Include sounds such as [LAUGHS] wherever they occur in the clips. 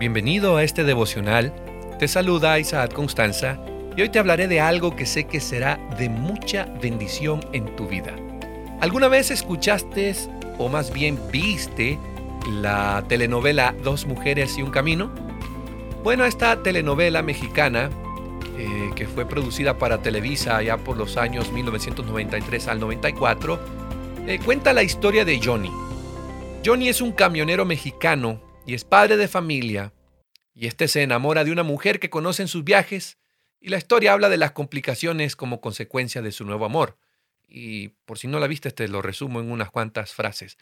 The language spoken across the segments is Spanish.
Bienvenido a este devocional. Te saluda Isaac Constanza y hoy te hablaré de algo que sé que será de mucha bendición en tu vida. ¿Alguna vez escuchaste o más bien viste la telenovela Dos mujeres y un camino? Bueno, esta telenovela mexicana eh, que fue producida para Televisa ya por los años 1993 al 94, eh, cuenta la historia de Johnny. Johnny es un camionero mexicano y es padre de familia, y este se enamora de una mujer que conoce en sus viajes, y la historia habla de las complicaciones como consecuencia de su nuevo amor. Y por si no la viste, te lo resumo en unas cuantas frases.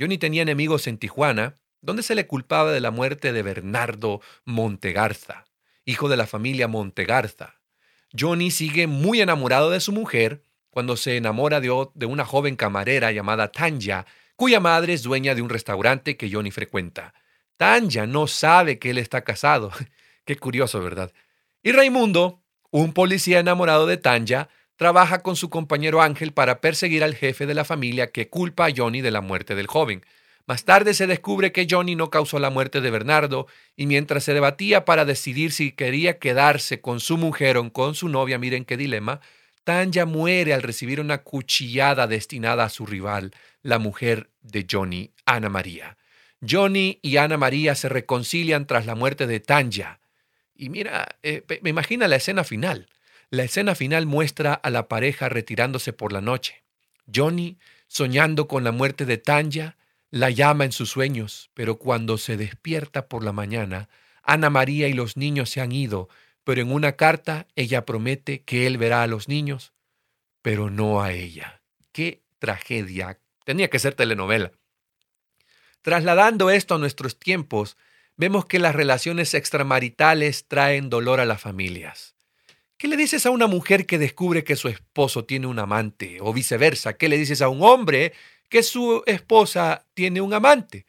Johnny tenía enemigos en Tijuana, donde se le culpaba de la muerte de Bernardo Montegarza, hijo de la familia Montegarza. Johnny sigue muy enamorado de su mujer cuando se enamora de, de una joven camarera llamada Tanya, cuya madre es dueña de un restaurante que Johnny frecuenta. Tanya no sabe que él está casado. [LAUGHS] Qué curioso, ¿verdad? Y Raimundo, un policía enamorado de Tanya, trabaja con su compañero Ángel para perseguir al jefe de la familia que culpa a Johnny de la muerte del joven. Más tarde se descubre que Johnny no causó la muerte de Bernardo y mientras se debatía para decidir si quería quedarse con su mujer o con su novia, miren qué dilema, Tanya muere al recibir una cuchillada destinada a su rival, la mujer de Johnny, Ana María. Johnny y Ana María se reconcilian tras la muerte de Tanya. Y mira, eh, me imagina la escena final. La escena final muestra a la pareja retirándose por la noche. Johnny, soñando con la muerte de Tanya, la llama en sus sueños, pero cuando se despierta por la mañana, Ana María y los niños se han ido, pero en una carta ella promete que él verá a los niños, pero no a ella. ¡Qué tragedia! Tenía que ser telenovela. Trasladando esto a nuestros tiempos, vemos que las relaciones extramaritales traen dolor a las familias. ¿Qué le dices a una mujer que descubre que su esposo tiene un amante? O viceversa, ¿qué le dices a un hombre que su esposa tiene un amante?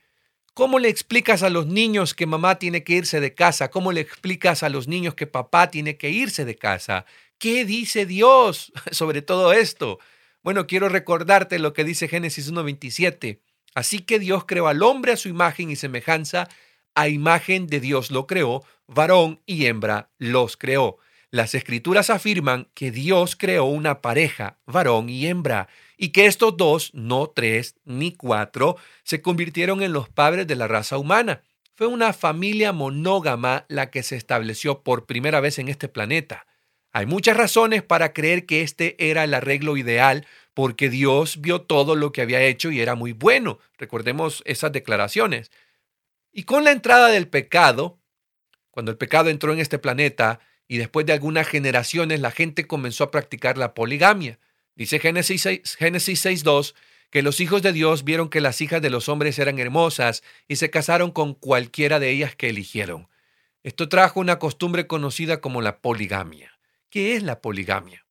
¿Cómo le explicas a los niños que mamá tiene que irse de casa? ¿Cómo le explicas a los niños que papá tiene que irse de casa? ¿Qué dice Dios [LAUGHS] sobre todo esto? Bueno, quiero recordarte lo que dice Génesis 1.27. Así que Dios creó al hombre a su imagen y semejanza, a imagen de Dios lo creó, varón y hembra los creó. Las escrituras afirman que Dios creó una pareja, varón y hembra, y que estos dos, no tres ni cuatro, se convirtieron en los padres de la raza humana. Fue una familia monógama la que se estableció por primera vez en este planeta. Hay muchas razones para creer que este era el arreglo ideal porque Dios vio todo lo que había hecho y era muy bueno. Recordemos esas declaraciones. Y con la entrada del pecado, cuando el pecado entró en este planeta y después de algunas generaciones la gente comenzó a practicar la poligamia. Dice Génesis 6.2 Génesis que los hijos de Dios vieron que las hijas de los hombres eran hermosas y se casaron con cualquiera de ellas que eligieron. Esto trajo una costumbre conocida como la poligamia. ¿Qué es la poligamia?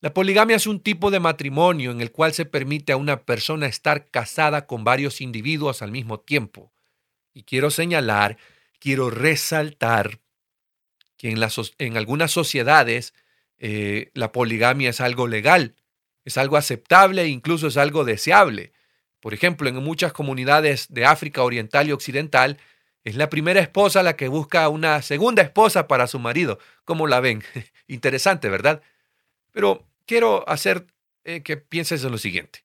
La poligamia es un tipo de matrimonio en el cual se permite a una persona estar casada con varios individuos al mismo tiempo. Y quiero señalar, quiero resaltar que en, algunas sociedades eh, la poligamia es algo legal, es algo aceptable e incluso es algo deseable. Por ejemplo, en muchas comunidades de África Oriental y Occidental, es la primera esposa la que busca una segunda esposa para su marido. ¿Cómo la ven? [LAUGHS] Interesante, ¿verdad? Pero quiero hacer eh, que pienses en lo siguiente.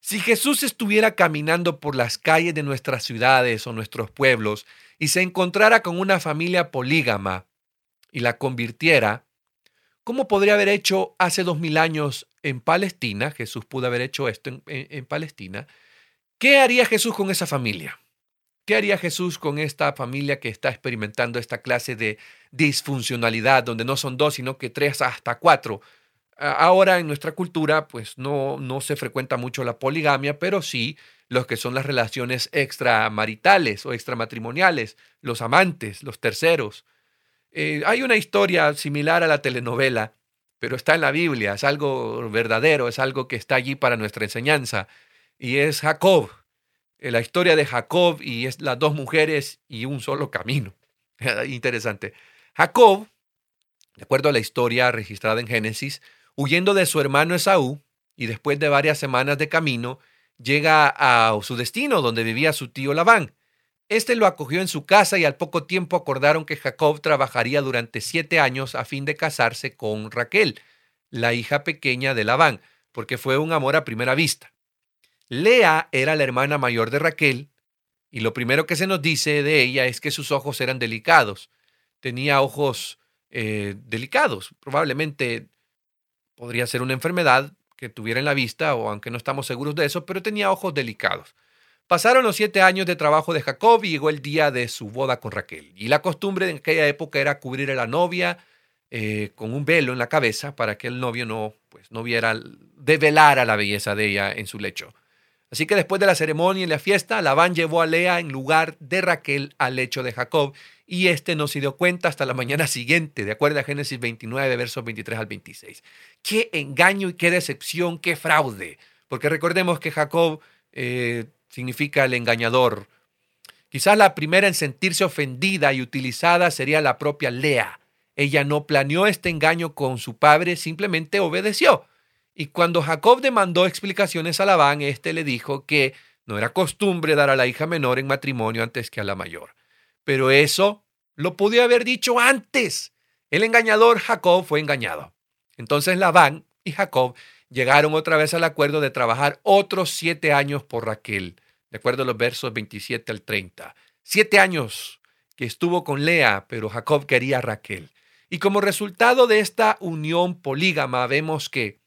Si Jesús estuviera caminando por las calles de nuestras ciudades o nuestros pueblos y se encontrara con una familia polígama y la convirtiera, ¿cómo podría haber hecho hace dos mil años en Palestina? Jesús pudo haber hecho esto en, en Palestina. ¿Qué haría Jesús con esa familia? ¿Qué haría Jesús con esta familia que está experimentando esta clase de disfuncionalidad, donde no son dos, sino que tres hasta cuatro Ahora en nuestra cultura pues no, no se frecuenta mucho la poligamia, pero sí los que son las relaciones extramaritales o extramatrimoniales, los amantes, los terceros. Eh, hay una historia similar a la telenovela, pero está en la Biblia, es algo verdadero, es algo que está allí para nuestra enseñanza, y es Jacob, la historia de Jacob y es las dos mujeres y un solo camino. [LAUGHS] Interesante. Jacob, de acuerdo a la historia registrada en Génesis, Huyendo de su hermano Esaú, y después de varias semanas de camino, llega a su destino donde vivía su tío Labán. Este lo acogió en su casa y al poco tiempo acordaron que Jacob trabajaría durante siete años a fin de casarse con Raquel, la hija pequeña de Labán, porque fue un amor a primera vista. Lea era la hermana mayor de Raquel, y lo primero que se nos dice de ella es que sus ojos eran delicados. Tenía ojos eh, delicados, probablemente podría ser una enfermedad que tuviera en la vista, o aunque no estamos seguros de eso, pero tenía ojos delicados. Pasaron los siete años de trabajo de Jacob y llegó el día de su boda con Raquel. Y la costumbre en aquella época era cubrir a la novia eh, con un velo en la cabeza para que el novio no, pues, no viera, develara la belleza de ella en su lecho. Así que después de la ceremonia y la fiesta, Labán llevó a Lea en lugar de Raquel al lecho de Jacob y este no se dio cuenta hasta la mañana siguiente, de acuerdo a Génesis 29, versos 23 al 26. Qué engaño y qué decepción, qué fraude, porque recordemos que Jacob eh, significa el engañador. Quizás la primera en sentirse ofendida y utilizada sería la propia Lea. Ella no planeó este engaño con su padre, simplemente obedeció. Y cuando Jacob demandó explicaciones a Labán, éste le dijo que no era costumbre dar a la hija menor en matrimonio antes que a la mayor. Pero eso lo pudo haber dicho antes. El engañador Jacob fue engañado. Entonces Labán y Jacob llegaron otra vez al acuerdo de trabajar otros siete años por Raquel de acuerdo a los versos 27 al 30. Siete años que estuvo con Lea, pero Jacob quería a Raquel. Y como resultado de esta unión polígama, vemos que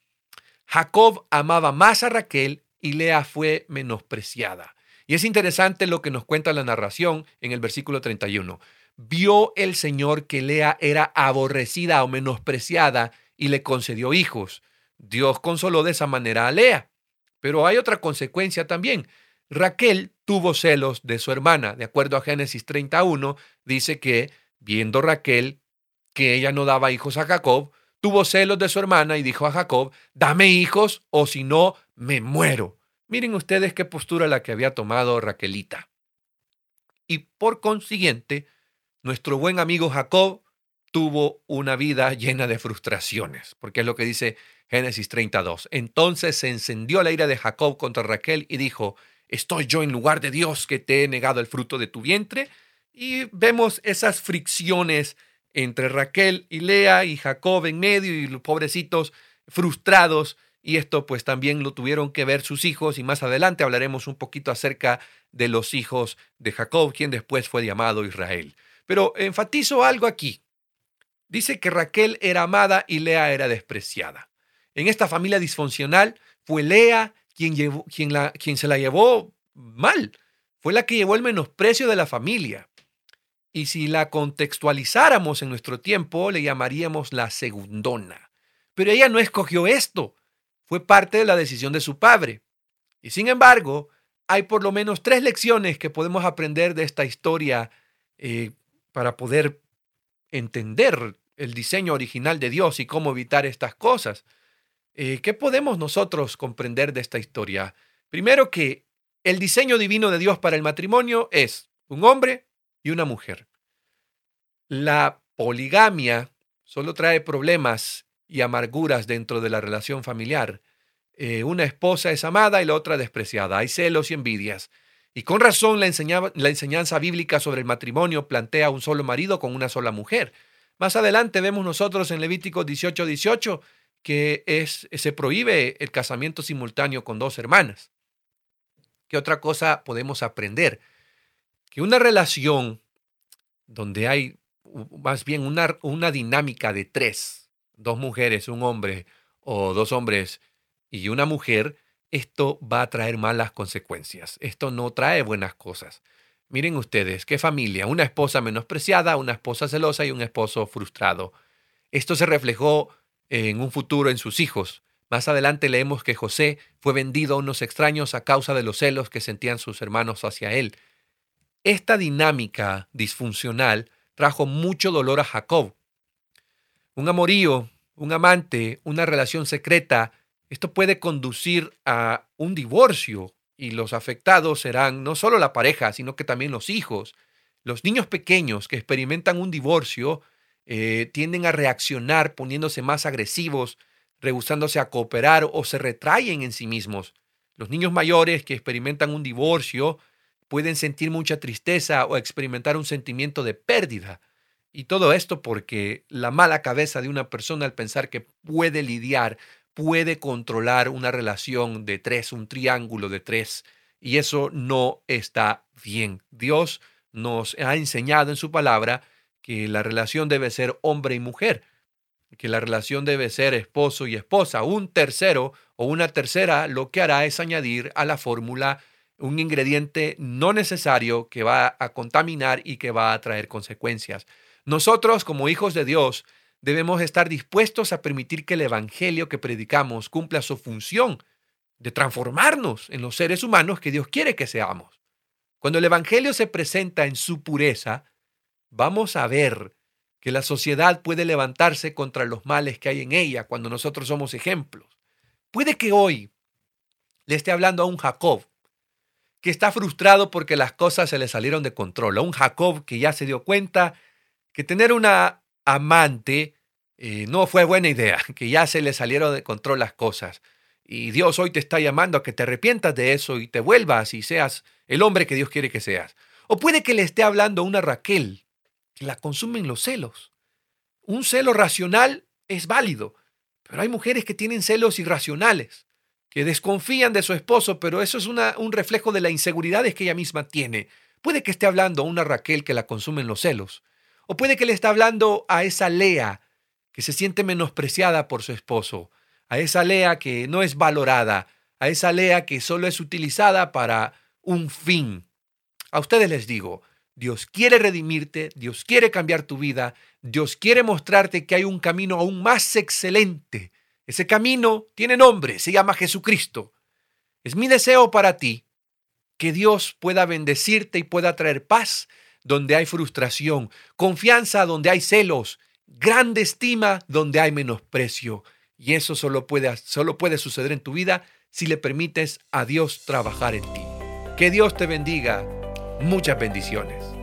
Jacob amaba más a Raquel y Lea fue menospreciada. Y es interesante lo que nos cuenta la narración en el versículo 31. Vio el Señor que Lea era aborrecida o menospreciada y le concedió hijos. Dios consoló de esa manera a Lea. Pero hay otra consecuencia también. Raquel tuvo celos de su hermana. De acuerdo a Génesis 31, dice que, viendo Raquel que ella no daba hijos a Jacob, tuvo celos de su hermana y dijo a Jacob, dame hijos o si no, me muero. Miren ustedes qué postura la que había tomado Raquelita. Y por consiguiente, nuestro buen amigo Jacob tuvo una vida llena de frustraciones, porque es lo que dice Génesis 32. Entonces se encendió la ira de Jacob contra Raquel y dijo, ¿Estoy yo en lugar de Dios que te he negado el fruto de tu vientre? Y vemos esas fricciones entre Raquel y Lea y Jacob en medio y los pobrecitos frustrados. Y esto pues también lo tuvieron que ver sus hijos y más adelante hablaremos un poquito acerca de los hijos de Jacob, quien después fue llamado Israel. Pero enfatizo algo aquí. Dice que Raquel era amada y Lea era despreciada. En esta familia disfuncional fue Lea quien, quien, quien se la llevó mal. Fue la que llevó el menosprecio de la familia. Y si la contextualizáramos en nuestro tiempo, le llamaríamos la segundona. Pero ella no escogió esto. Fue parte de la decisión de su padre. Y sin embargo, hay por lo menos tres lecciones que podemos aprender de esta historia eh, para poder entender el diseño original de Dios y cómo evitar estas cosas. Eh, ¿Qué podemos nosotros comprender de esta historia? Primero que el diseño divino de Dios para el matrimonio es un hombre y una mujer. La poligamia solo trae problemas y amarguras dentro de la relación familiar. Eh, una esposa es amada y la otra despreciada. Hay celos y envidias. Y con razón la, enseñanza bíblica sobre el matrimonio plantea un solo marido con una sola mujer. Más adelante vemos nosotros en Levítico 18, 18 que es, se prohíbe el casamiento simultáneo con dos hermanas. ¿Qué otra cosa podemos aprender? Que una relación donde hay más bien una, una dinámica de tres, dos mujeres, un hombre o dos hombres y una mujer, esto va a traer malas consecuencias. Esto no trae buenas cosas. Miren ustedes, qué familia, una esposa menospreciada, una esposa celosa y un esposo frustrado. Esto se reflejó en un futuro en sus hijos. Más adelante leemos que José fue vendido a unos extraños a causa de los celos que sentían sus hermanos hacia él. Esta dinámica disfuncional trajo mucho dolor a Jacob. Un amorío, un amante, una relación secreta, esto puede conducir a un divorcio y los afectados serán no solo la pareja, sino que también los hijos. Los niños pequeños que experimentan un divorcio eh, tienden a reaccionar poniéndose más agresivos, rehusándose a cooperar o se retraen en sí mismos. Los niños mayores que experimentan un divorcio pueden sentir mucha tristeza o experimentar un sentimiento de pérdida. Y todo esto porque la mala cabeza de una persona al pensar que puede lidiar, puede controlar una relación de tres, un triángulo de tres, y eso no está bien. Dios nos ha enseñado en su palabra que la relación debe ser hombre y mujer, que la relación debe ser esposo y esposa. Un tercero o una tercera lo que hará es añadir a la fórmula un ingrediente no necesario que va a contaminar y que va a traer consecuencias. Nosotros, como hijos de Dios, debemos estar dispuestos a permitir que el Evangelio que predicamos cumpla su función de transformarnos en los seres humanos que Dios quiere que seamos. Cuando el Evangelio se presenta en su pureza, vamos a ver que la sociedad puede levantarse contra los males que hay en ella cuando nosotros somos ejemplos. Puede que hoy le esté hablando a un Jacob que está frustrado porque las cosas se le salieron de control, a un Jacob que ya se dio cuenta que tener una amante eh, no fue buena idea, [LAUGHS] que ya se le salieron de control las cosas. Y Dios hoy te está llamando a que te arrepientas de eso y te vuelvas y seas el hombre que Dios quiere que seas. O puede que le esté hablando a una Raquel que la consumen los celos. Un celo racional es válido, pero hay mujeres que tienen celos irracionales, que desconfían de su esposo, pero eso es un reflejo de la inseguridad que ella misma tiene. Puede que esté hablando a una Raquel que la consumen los celos. O puede que le esté hablando a esa Lea que se siente menospreciada por su esposo, a esa Lea que no es valorada, a esa Lea que solo es utilizada para un fin. A ustedes les digo, Dios quiere redimirte, Dios quiere cambiar tu vida, Dios quiere mostrarte que hay un camino aún más excelente. Ese camino tiene nombre, se llama Jesucristo. Es mi deseo para ti que Dios pueda bendecirte y pueda traer paz donde hay frustración, confianza donde hay celos, grande estima donde hay menosprecio. Y eso solo puede, solo puede suceder en tu vida si le permites a Dios trabajar en ti. Que Dios te bendiga. Muchas bendiciones.